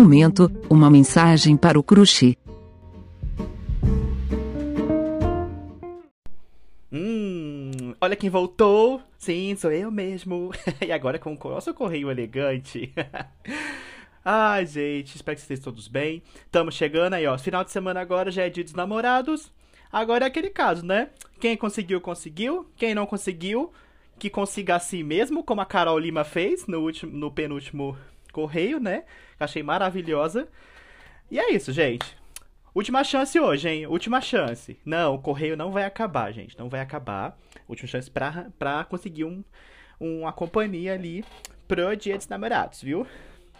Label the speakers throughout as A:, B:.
A: momento, uma mensagem para o crush.
B: Hum, olha quem voltou. Sim, sou eu mesmo. e agora com o nosso correio elegante. Ai, gente, espero que vocês todos bem. Estamos chegando aí, ó. Final de semana agora já é dia dos namorados. Agora é aquele caso, né? Quem conseguiu, conseguiu. Quem não conseguiu, que consiga assim mesmo, como a Carol Lima fez no, último, no penúltimo correio, né? Achei maravilhosa. E é isso, gente. Última chance hoje, hein? Última chance. Não, o correio não vai acabar, gente. Não vai acabar. Última chance pra, pra conseguir um, uma companhia ali pro Dia dos Namorados, viu?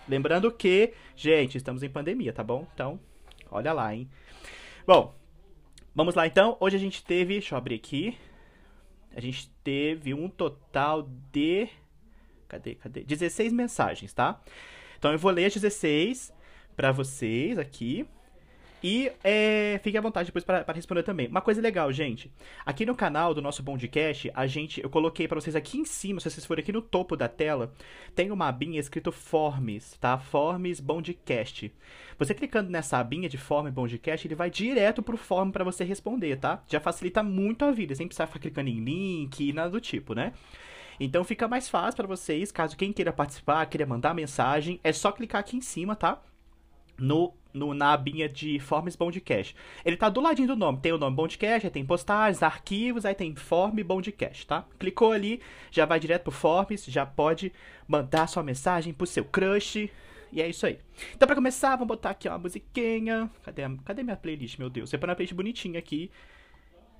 B: Lembrando que, gente, estamos em pandemia, tá bom? Então, olha lá, hein? Bom, vamos lá então. Hoje a gente teve, deixa eu abrir aqui. A gente teve um total de. Cadê? Cadê? 16 mensagens, tá? Então eu vou ler as 16 para vocês aqui. E é, fique à vontade depois para responder também. Uma coisa legal, gente. Aqui no canal do nosso Bondcast, a gente, eu coloquei para vocês aqui em cima, se vocês forem aqui no topo da tela, tem uma abinha escrito Forms, tá? Forms Bondcast. Você clicando nessa abinha de Form Bondcast, ele vai direto pro form para você responder, tá? Já facilita muito a vida, sem precisar ficar clicando em link e nada do tipo, né? Então fica mais fácil para vocês, caso quem queira participar, queira mandar mensagem, é só clicar aqui em cima, tá? No no, na abinha de Forms Bondcast. Ele tá do ladinho do nome. Tem o nome Bondcast, aí tem postagens, arquivos, aí tem Form Bondcast, tá? Clicou ali, já vai direto pro Forms, já pode mandar sua mensagem pro seu crush. E é isso aí. Então, pra começar, vamos botar aqui uma musiquinha. Cadê, a, cadê minha playlist, meu Deus? Separei uma playlist bonitinha aqui.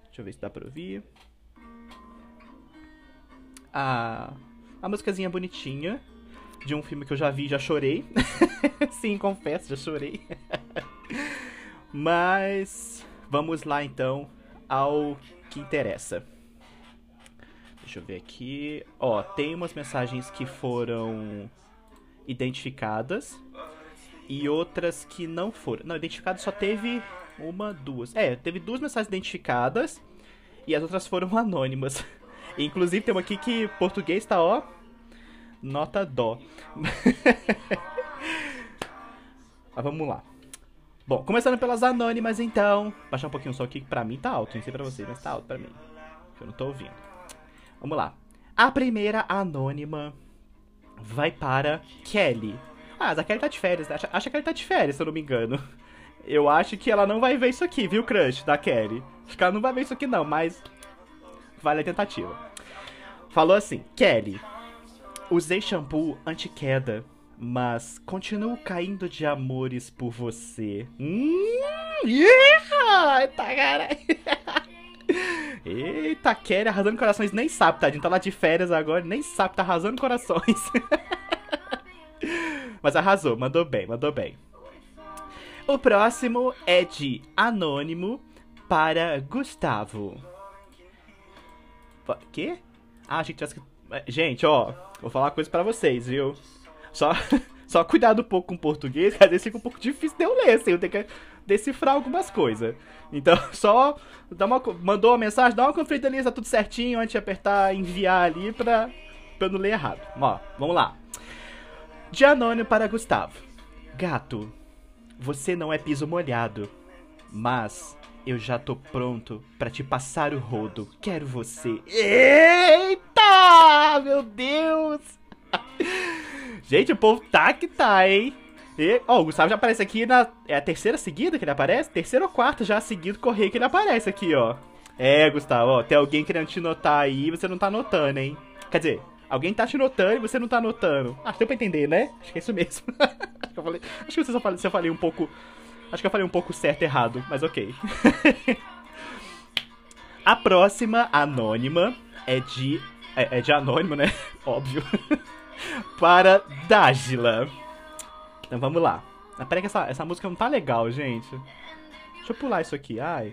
B: Deixa eu ver se dá pra ouvir. Ah, a músicazinha bonitinha de um filme que eu já vi, já chorei. Sim, confesso, já chorei. Mas vamos lá então ao que interessa. Deixa eu ver aqui. Ó, tem umas mensagens que foram identificadas e outras que não foram. Não, identificadas só teve uma, duas. É, teve duas mensagens identificadas e as outras foram anônimas. Inclusive tem uma aqui que português tá, ó, nota dó. Mas vamos lá. Bom, começando pelas anônimas, então. Baixar um pouquinho o som aqui, que pra mim tá alto. Não sei pra vocês, mas tá alto pra mim. Eu não tô ouvindo. Vamos lá. A primeira anônima vai para Kelly. Ah, a Kelly tá de férias. Acha, acha que ela tá de férias, se eu não me engano. Eu acho que ela não vai ver isso aqui, viu, crush, da Kelly. Acho que ela não vai ver isso aqui, não, mas. Vale a tentativa. Falou assim: Kelly, Usei shampoo anti-queda, mas continuo caindo de amores por você. Hum, yeah! Caralho. Eita, Kelly arrasando corações. Nem sabe, tadinho. Tá lá de férias agora, nem sabe, tá arrasando corações. Mas arrasou, mandou bem, mandou bem. O próximo é de Anônimo para Gustavo. Quê? Ah, achei que tivesse Gente, ó, vou falar uma coisa para vocês, viu? Só, só cuidado um pouco com o português, que às vezes fica um pouco difícil de eu ler, assim, eu tenho que decifrar algumas coisas. Então, só dá uma, mandou uma mensagem, dá uma conferida ali, tá tudo certinho, antes de apertar enviar ali pra, pra eu não ler errado. Ó, vamos lá. De anônimo para Gustavo. Gato, você não é piso molhado, mas eu já tô pronto para te passar o rodo. Quero você. Eita! Meu Deus! Gente, o povo tá que tá, hein? E, ó, o Gustavo já aparece aqui na. É a terceira seguida que ele aparece? Terceira ou quarta já seguido correio que ele aparece aqui, ó. É, Gustavo, ó, tem alguém querendo te notar aí e você não tá notando, hein? Quer dizer, alguém tá te notando e você não tá notando. Ah, deu pra entender, né? Acho que é isso mesmo. acho que eu falei. Acho que você só falei, você falei um pouco Acho que eu falei um pouco certo e errado, mas ok. a próxima, anônima, é de. É, é de anônimo, né? Óbvio. Para Dágila. Então vamos lá. Mas peraí que essa, essa música não tá legal, gente. Deixa eu pular isso aqui, ai.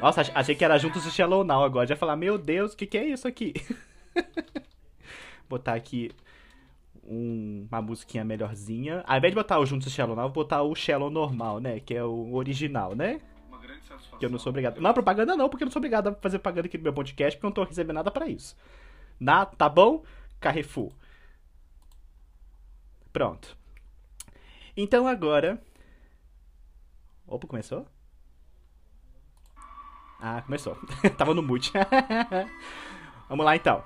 B: Nossa, achei que era juntos do Shallow Now agora. Já falar, meu Deus, o que, que é isso aqui? Botar aqui um, uma musiquinha melhorzinha. Ao invés de botar o Juntos Shallow Now, vou botar o Shallow normal, né? Que é o original, né? Uma grande satisfação. Que eu não sou obrigado. Não, propaganda não, porque eu não sou obrigado a fazer propaganda aqui no meu podcast, porque eu não tô recebendo nada para isso. Na, tá bom? Carrefour. Pronto. Então agora. Opa, começou? Ah, começou. Tava no mute. Vamos lá então.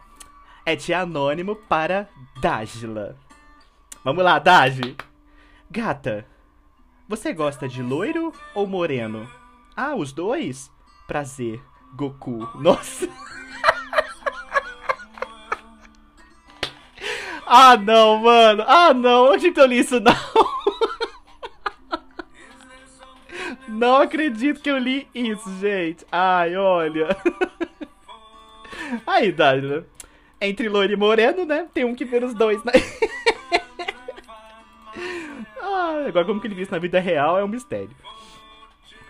B: É de anônimo para Dágila. Vamos lá, Dagi. Gata, você gosta de loiro ou moreno? Ah, os dois? Prazer, Goku. Nossa. ah, não, mano. Ah, não. Onde que eu li isso, não? Não acredito que eu li isso, gente. Ai, olha. Aí, Dália. Entre loiro e moreno, né? Tem um que vê os dois, né? ah, agora como que ele viu isso na vida real é um mistério.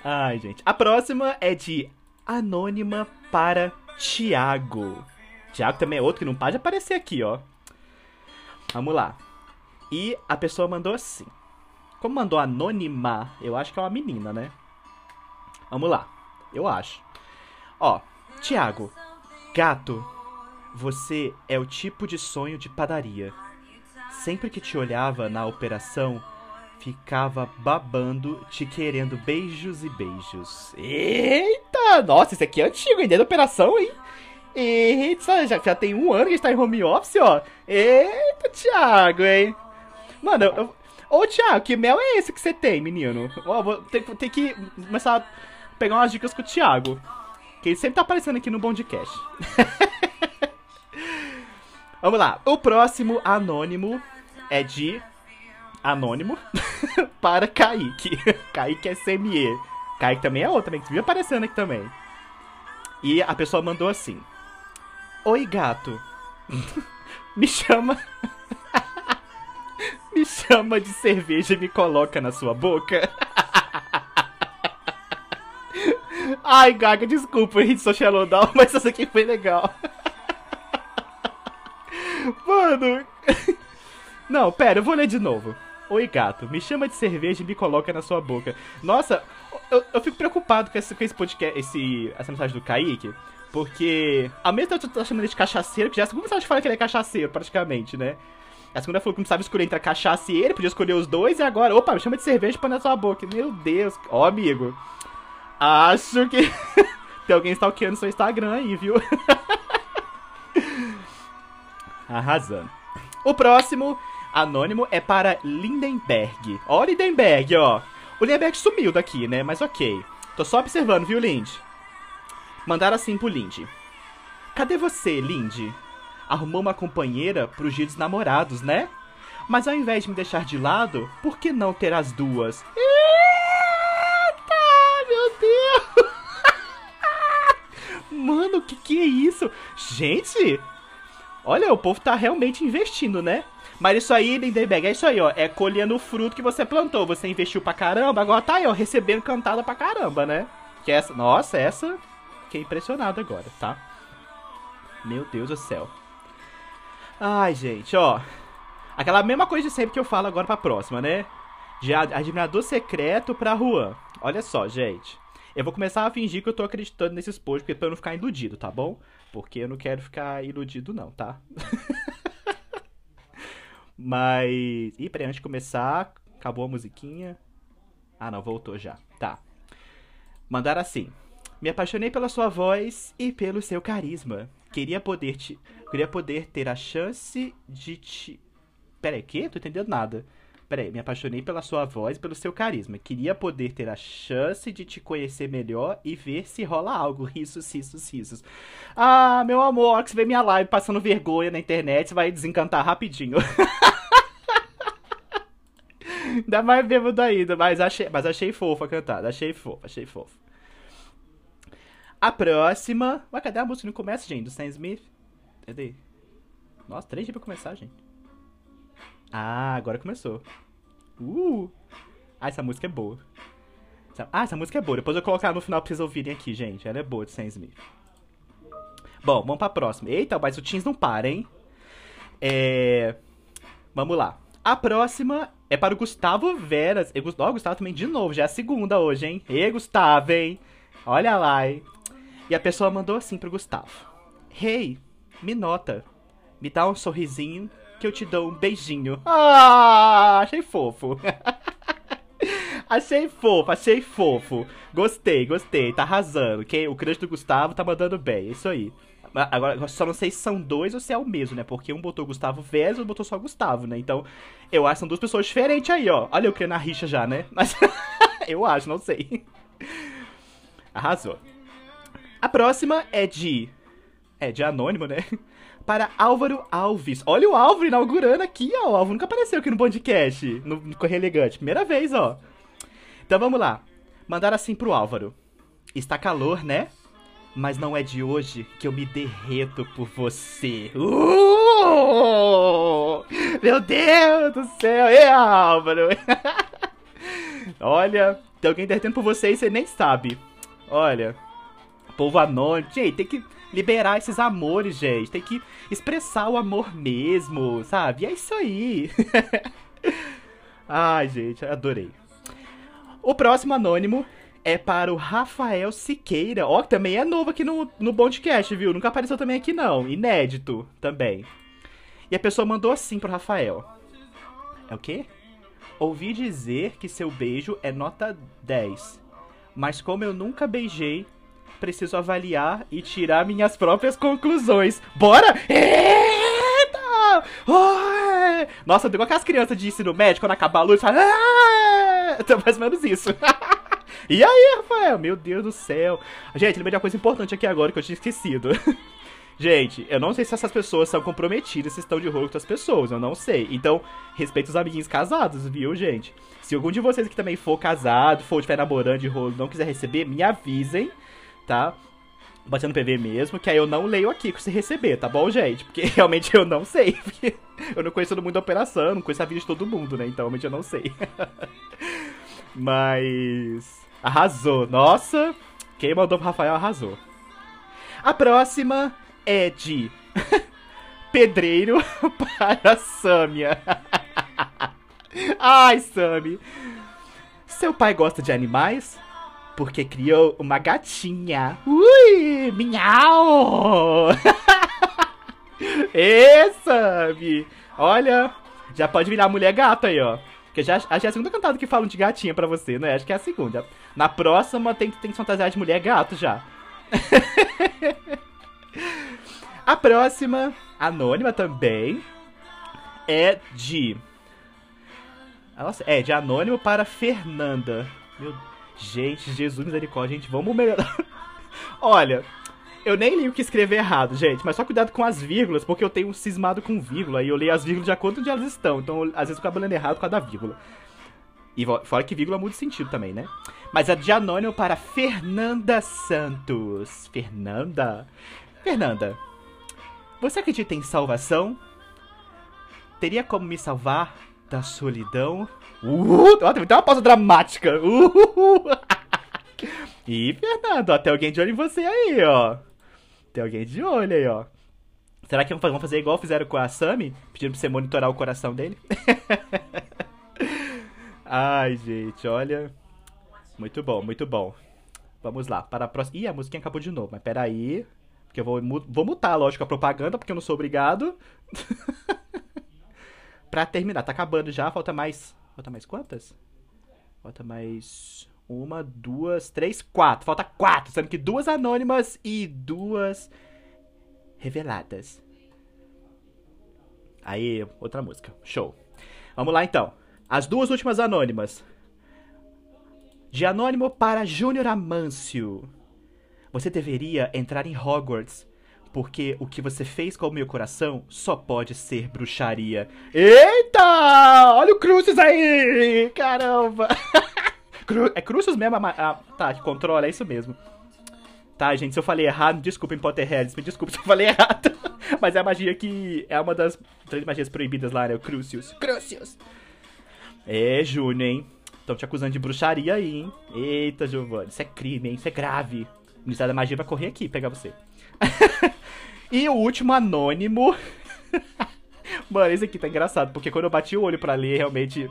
B: Ai, gente. A próxima é de Anônima para Tiago. Tiago também é outro que não pode aparecer aqui, ó. Vamos lá. E a pessoa mandou assim. Como mandou anônima, eu acho que é uma menina, né? Vamos lá. Eu acho. Ó, Tiago, gato, você é o tipo de sonho de padaria. Sempre que te olhava na operação, ficava babando, te querendo beijos e beijos. Eita! Nossa, esse aqui é antigo, hein? Desde a operação, hein? Eita, já, já tem um ano que a gente tá em home office, ó. Eita, Thiago, hein? Mano, eu... Ô, Thiago, que mel é esse que você tem, menino? Ó, vou ter, ter que começar a pegar umas dicas com o Thiago. Que ele sempre tá aparecendo aqui no Bondcast. Vamos lá. O próximo anônimo é de anônimo para Kaique. Kaique é CME. Kaique também é outro, também, que aparecendo aqui também. E a pessoa mandou assim: Oi, gato. me chama. me chama de cerveja e me coloca na sua boca. Ai, Gaga, desculpa, a gente só Down, mas essa aqui foi legal. Mano. Não, pera, eu vou ler de novo. Oi, gato, me chama de cerveja e me coloca na sua boca. Nossa, eu, eu fico preocupado com esse, com esse podcast, esse, essa mensagem do Kaique, porque ao mesmo tempo eu tô chamando ele de cachaceiro, que já é a segunda mensagem fala que ele é cachaceiro, praticamente, né? A segunda falou que não sabe escolher entre a cachaça e ele, podia escolher os dois, e agora, opa, me chama de cerveja e põe na sua boca. Meu Deus, ó, amigo. Acho que tem alguém stalkeando seu Instagram aí, viu? Arrasando. O próximo anônimo é para Lindenberg. Ó, Lindenberg, ó. O Lindenberg sumiu daqui, né? Mas ok. Tô só observando, viu, Lindy? Mandaram assim pro Lindy. Cadê você, Lindy? Arrumou uma companheira pros dia dos namorados, né? Mas ao invés de me deixar de lado, por que não ter as duas? Eita, meu Deus! Mano, o que que é isso? Gente, olha, o povo tá realmente investindo, né? Mas isso aí, Lindenberg, é isso aí, ó. É colhendo o fruto que você plantou. Você investiu pra caramba, agora tá aí, ó, recebendo cantada pra caramba, né? Que essa. Nossa, essa. Fiquei impressionado agora, tá? Meu Deus do céu. Ai, gente, ó. Aquela mesma coisa de sempre que eu falo agora pra próxima, né? De admirador secreto pra Juan. Olha só, gente. Eu vou começar a fingir que eu tô acreditando nesses posts, porque pra eu não ficar iludido, tá bom? Porque eu não quero ficar iludido, não, tá? Mas. Ih, peraí, antes de começar, acabou a musiquinha. Ah, não, voltou já. Tá. Mandar assim. Me apaixonei pela sua voz e pelo seu carisma. Queria poder te. Queria poder ter a chance de te. Peraí, que? Tô entendendo nada. Peraí, me apaixonei pela sua voz pelo seu carisma. Queria poder ter a chance de te conhecer melhor e ver se rola algo. Risos, risos, risos. Ah, meu amor, que você vê minha live passando vergonha na internet, vai desencantar rapidinho. Ainda mais bêbado ainda, mas achei, mas achei fofa a cantada. Achei fofa, achei fofa. A próxima. Ué, cadê a música? Não começa, gente? Do Sam Smith? Cadê? Nossa, três dias pra começar, gente. Ah, agora começou. Uh! Ah, essa música é boa. Ah, essa música é boa. Depois eu vou colocar no final pra vocês ouvirem aqui, gente. Ela é boa de Sam Smith. Bom, vamos pra próxima. Eita, mas o Teams não para, hein? É... Vamos lá. A próxima é para o Gustavo Veras. E, oh, Gustavo também de novo. Já é a segunda hoje, hein? E Gustavo, hein? Olha lá, hein? E a pessoa mandou assim pro Gustavo. Hey, me nota. Me dá um sorrisinho que eu te dou um beijinho. Ah, achei fofo. achei fofo, achei fofo. Gostei, gostei, tá arrasando. Quem, o crush do Gustavo tá mandando bem, é isso aí. Agora, só não sei se são dois ou se é o mesmo, né? Porque um botou Gustavo Vélez e outro botou só Gustavo, né? Então, eu acho que são duas pessoas diferentes aí, ó. Olha eu criando a rixa já, né? Mas eu acho, não sei. Arrasou. A próxima é de. É de anônimo, né? Para Álvaro Alves. Olha o Álvaro inaugurando aqui, ó. O Álvaro nunca apareceu aqui no podcast, no, no Correio Elegante. Primeira vez, ó. Então vamos lá. Mandar assim pro Álvaro. Está calor, né? Mas não é de hoje que eu me derreto por você. Uh! Meu Deus do céu! Ei, Álvaro! Olha, tem alguém derretendo por você e você nem sabe. Olha, povo anônimo. Gente, tem que liberar esses amores, gente. Tem que expressar o amor mesmo, sabe? E é isso aí. Ai, gente, adorei. O próximo anônimo é para o Rafael Siqueira. Ó, que também é novo aqui no, no Bondcast, viu? Nunca apareceu também aqui, não. Inédito também. E a pessoa mandou assim pro Rafael. É o quê? Ouvi dizer que seu beijo é nota 10. Mas como eu nunca beijei, preciso avaliar e tirar minhas próprias conclusões. Bora? Eita! Oh! Nossa, igual aquelas crianças de ensino médio, quando acabar a luz, fala... Ah! Então, mais ou menos isso. e aí, Rafael? Meu Deus do céu. Gente, lembrei de uma coisa importante aqui agora que eu tinha esquecido. Gente, eu não sei se essas pessoas são comprometidas, se estão de rolo com outras pessoas, eu não sei. Então, respeito os amiguinhos casados, viu, gente? Se algum de vocês que também for casado, for estiver namorando de rolo, não quiser receber, me avisem, tá? Batendo PV mesmo, que aí eu não leio aqui se receber, tá bom, gente? Porque realmente eu não sei. Porque eu não conheço todo mundo da operação, não conheço a vida de todo mundo, né? Então realmente eu não sei. Mas. Arrasou. Nossa! Quem mandou pro Rafael arrasou. A próxima é de pedreiro para Samia. Ai, Sami. Seu pai gosta de animais? Porque criou uma gatinha. Ui, minhau! Ê, Sami! Olha, já pode virar mulher gata aí, ó. Porque já, acho que é a segunda cantada que falam de gatinha pra você, né? Acho que é a segunda. Na próxima tem, tem que fantasiar de mulher gato já. A próxima, anônima também, é de. Nossa, é de anônimo para Fernanda. Meu Gente, Jesus misericórdia, gente, vamos melhorar. Olha, eu nem li o que escrever errado, gente, mas só cuidado com as vírgulas, porque eu tenho um cismado com vírgula e eu leio as vírgulas de acordo com onde elas estão. Então, às vezes eu acabo lendo errado por causa da vírgula. E fora que vírgula muda de sentido também, né? Mas é de anônimo para Fernanda Santos. Fernanda? Fernanda, você acredita em salvação? Teria como me salvar da solidão? Uh, tem uma pausa dramática. Uh, e Fernando, ó, tem alguém de olho em você aí, ó. Tem alguém de olho aí, ó. Será que vão fazer igual fizeram com a Sammy? Pedindo pra você monitorar o coração dele? Ai, gente, olha. Muito bom, muito bom. Vamos lá, para a próxima. Ih, a musiquinha acabou de novo, mas peraí. Porque eu vou, vou mutar, lógico, a propaganda, porque eu não sou obrigado. pra terminar, tá acabando já, falta mais. Falta mais quantas? Falta mais. Uma, duas, três, quatro. Falta quatro, sendo que duas anônimas e duas reveladas. Aí, outra música. Show. Vamos lá então. As duas últimas anônimas. De anônimo para Júnior Amâncio. Você deveria entrar em Hogwarts, porque o que você fez com o meu coração só pode ser bruxaria. Eita! Olha o Crucis aí! Caramba! Cru é Crucis mesmo? Ah, tá, que controla, é isso mesmo. Tá, gente, se eu falei errado, desculpem Potterheads, me desculpe se eu falei errado. Mas é a magia que é uma das três magias proibidas lá, né? O Crucius. Crucius! É, Júnior, hein? Estão te acusando de bruxaria aí, hein? Eita, Giovanni, isso é crime, hein? Isso é grave. O Ministério da Magia vai correr aqui pegar você. e o último anônimo. Mano, esse aqui tá engraçado, porque quando eu bati o olho para ler, realmente.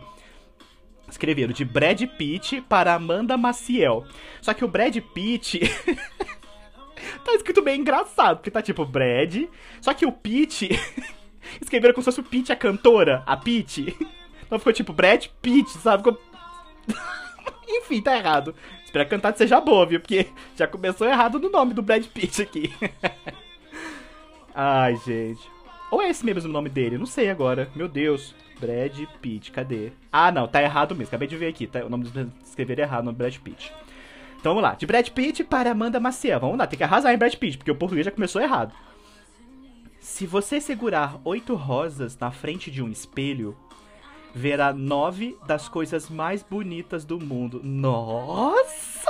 B: Escreveram de Brad Pitt para Amanda Maciel. Só que o Brad Pitt. tá escrito bem engraçado, porque tá tipo Brad. Só que o Pitt. escreveram como se fosse o Pete, a cantora, a Pete. Então ficou tipo Brad Pitt, sabe? Ficou... Enfim, tá errado. Espero que a cantada seja boa, viu? Porque já começou errado no nome do Brad Pitt aqui. Ai, gente. Ou é esse mesmo o nome dele? Não sei agora. Meu Deus. Brad Pitt, cadê? Ah, não, tá errado mesmo. Acabei de ver aqui, tá? O nome do escrever errado no Brad Pitt. Então vamos lá. De Brad Pitt para Amanda Maciel. Vamos lá, tem que arrasar em Brad Pitt, porque o português já começou errado. Se você segurar oito rosas na frente de um espelho, verá nove das coisas mais bonitas do mundo. Nossa!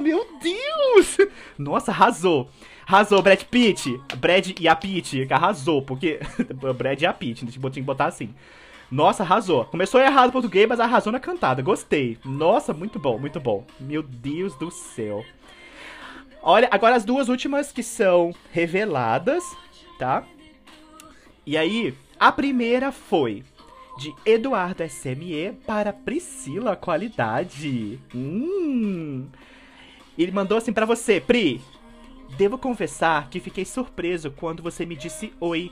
B: Meu Deus! Nossa, arrasou. Arrasou, Brad Pitt. Brad e a Pitt, que arrasou, porque. Brad e a Pitt, tinha que botar assim. Nossa, arrasou. Começou errado o português, mas arrasou na cantada. Gostei. Nossa, muito bom, muito bom. Meu Deus do céu. Olha, agora as duas últimas que são reveladas, tá? E aí, a primeira foi de Eduardo SME para Priscila Qualidade. Hum. Ele mandou assim para você, Pri. Devo confessar que fiquei surpreso quando você me disse oi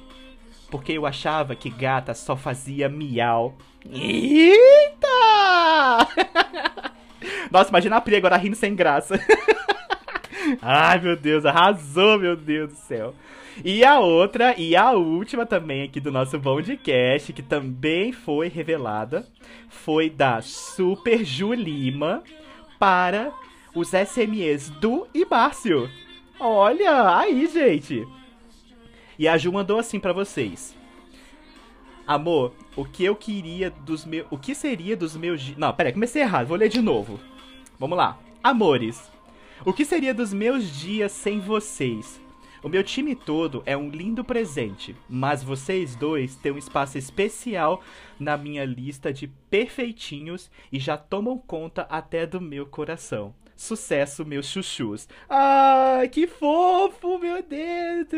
B: porque eu achava que gata só fazia miau. Eita! Nossa, imagina a Pri agora rindo sem graça. Ai, meu Deus, arrasou, meu Deus do céu. E a outra, e a última também aqui do nosso podcast, que também foi revelada, foi da Super Julima para os SMEs do Ibárcio. Olha, aí, gente. E a Ju mandou assim para vocês. Amor, o que eu queria dos meus. O que seria dos meus. Não, peraí, comecei errado, vou ler de novo. Vamos lá. Amores, o que seria dos meus dias sem vocês? O meu time todo é um lindo presente, mas vocês dois têm um espaço especial na minha lista de perfeitinhos e já tomam conta até do meu coração. Sucesso, meus chuchus. Ai, que fofo, meu dedo!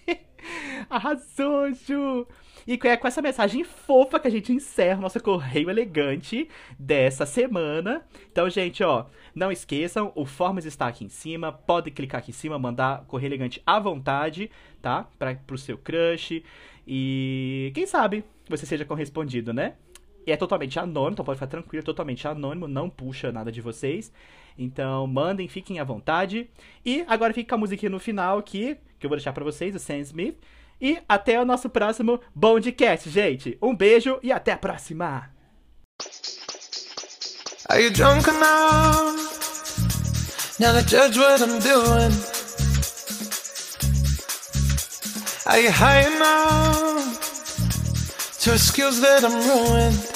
B: Arrasou, Ju! E é com essa mensagem fofa que a gente encerra o nosso correio elegante dessa semana. Então, gente, ó, não esqueçam, o Formas está aqui em cima. Pode clicar aqui em cima, mandar correio elegante à vontade, tá? Para pro seu crush. E quem sabe você seja correspondido, né? E é totalmente anônimo, então pode ficar tranquilo, é totalmente anônimo, não puxa nada de vocês. Então, mandem, fiquem à vontade. E agora fica a musiquinha no final aqui, que eu vou deixar para vocês, o Sam Smith. E até o nosso próximo Bondcast, gente. Um beijo e até a próxima! Are you drunk enough now to judge what I'm doing? Are you high enough to excuse that I'm ruined?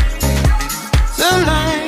C: the line.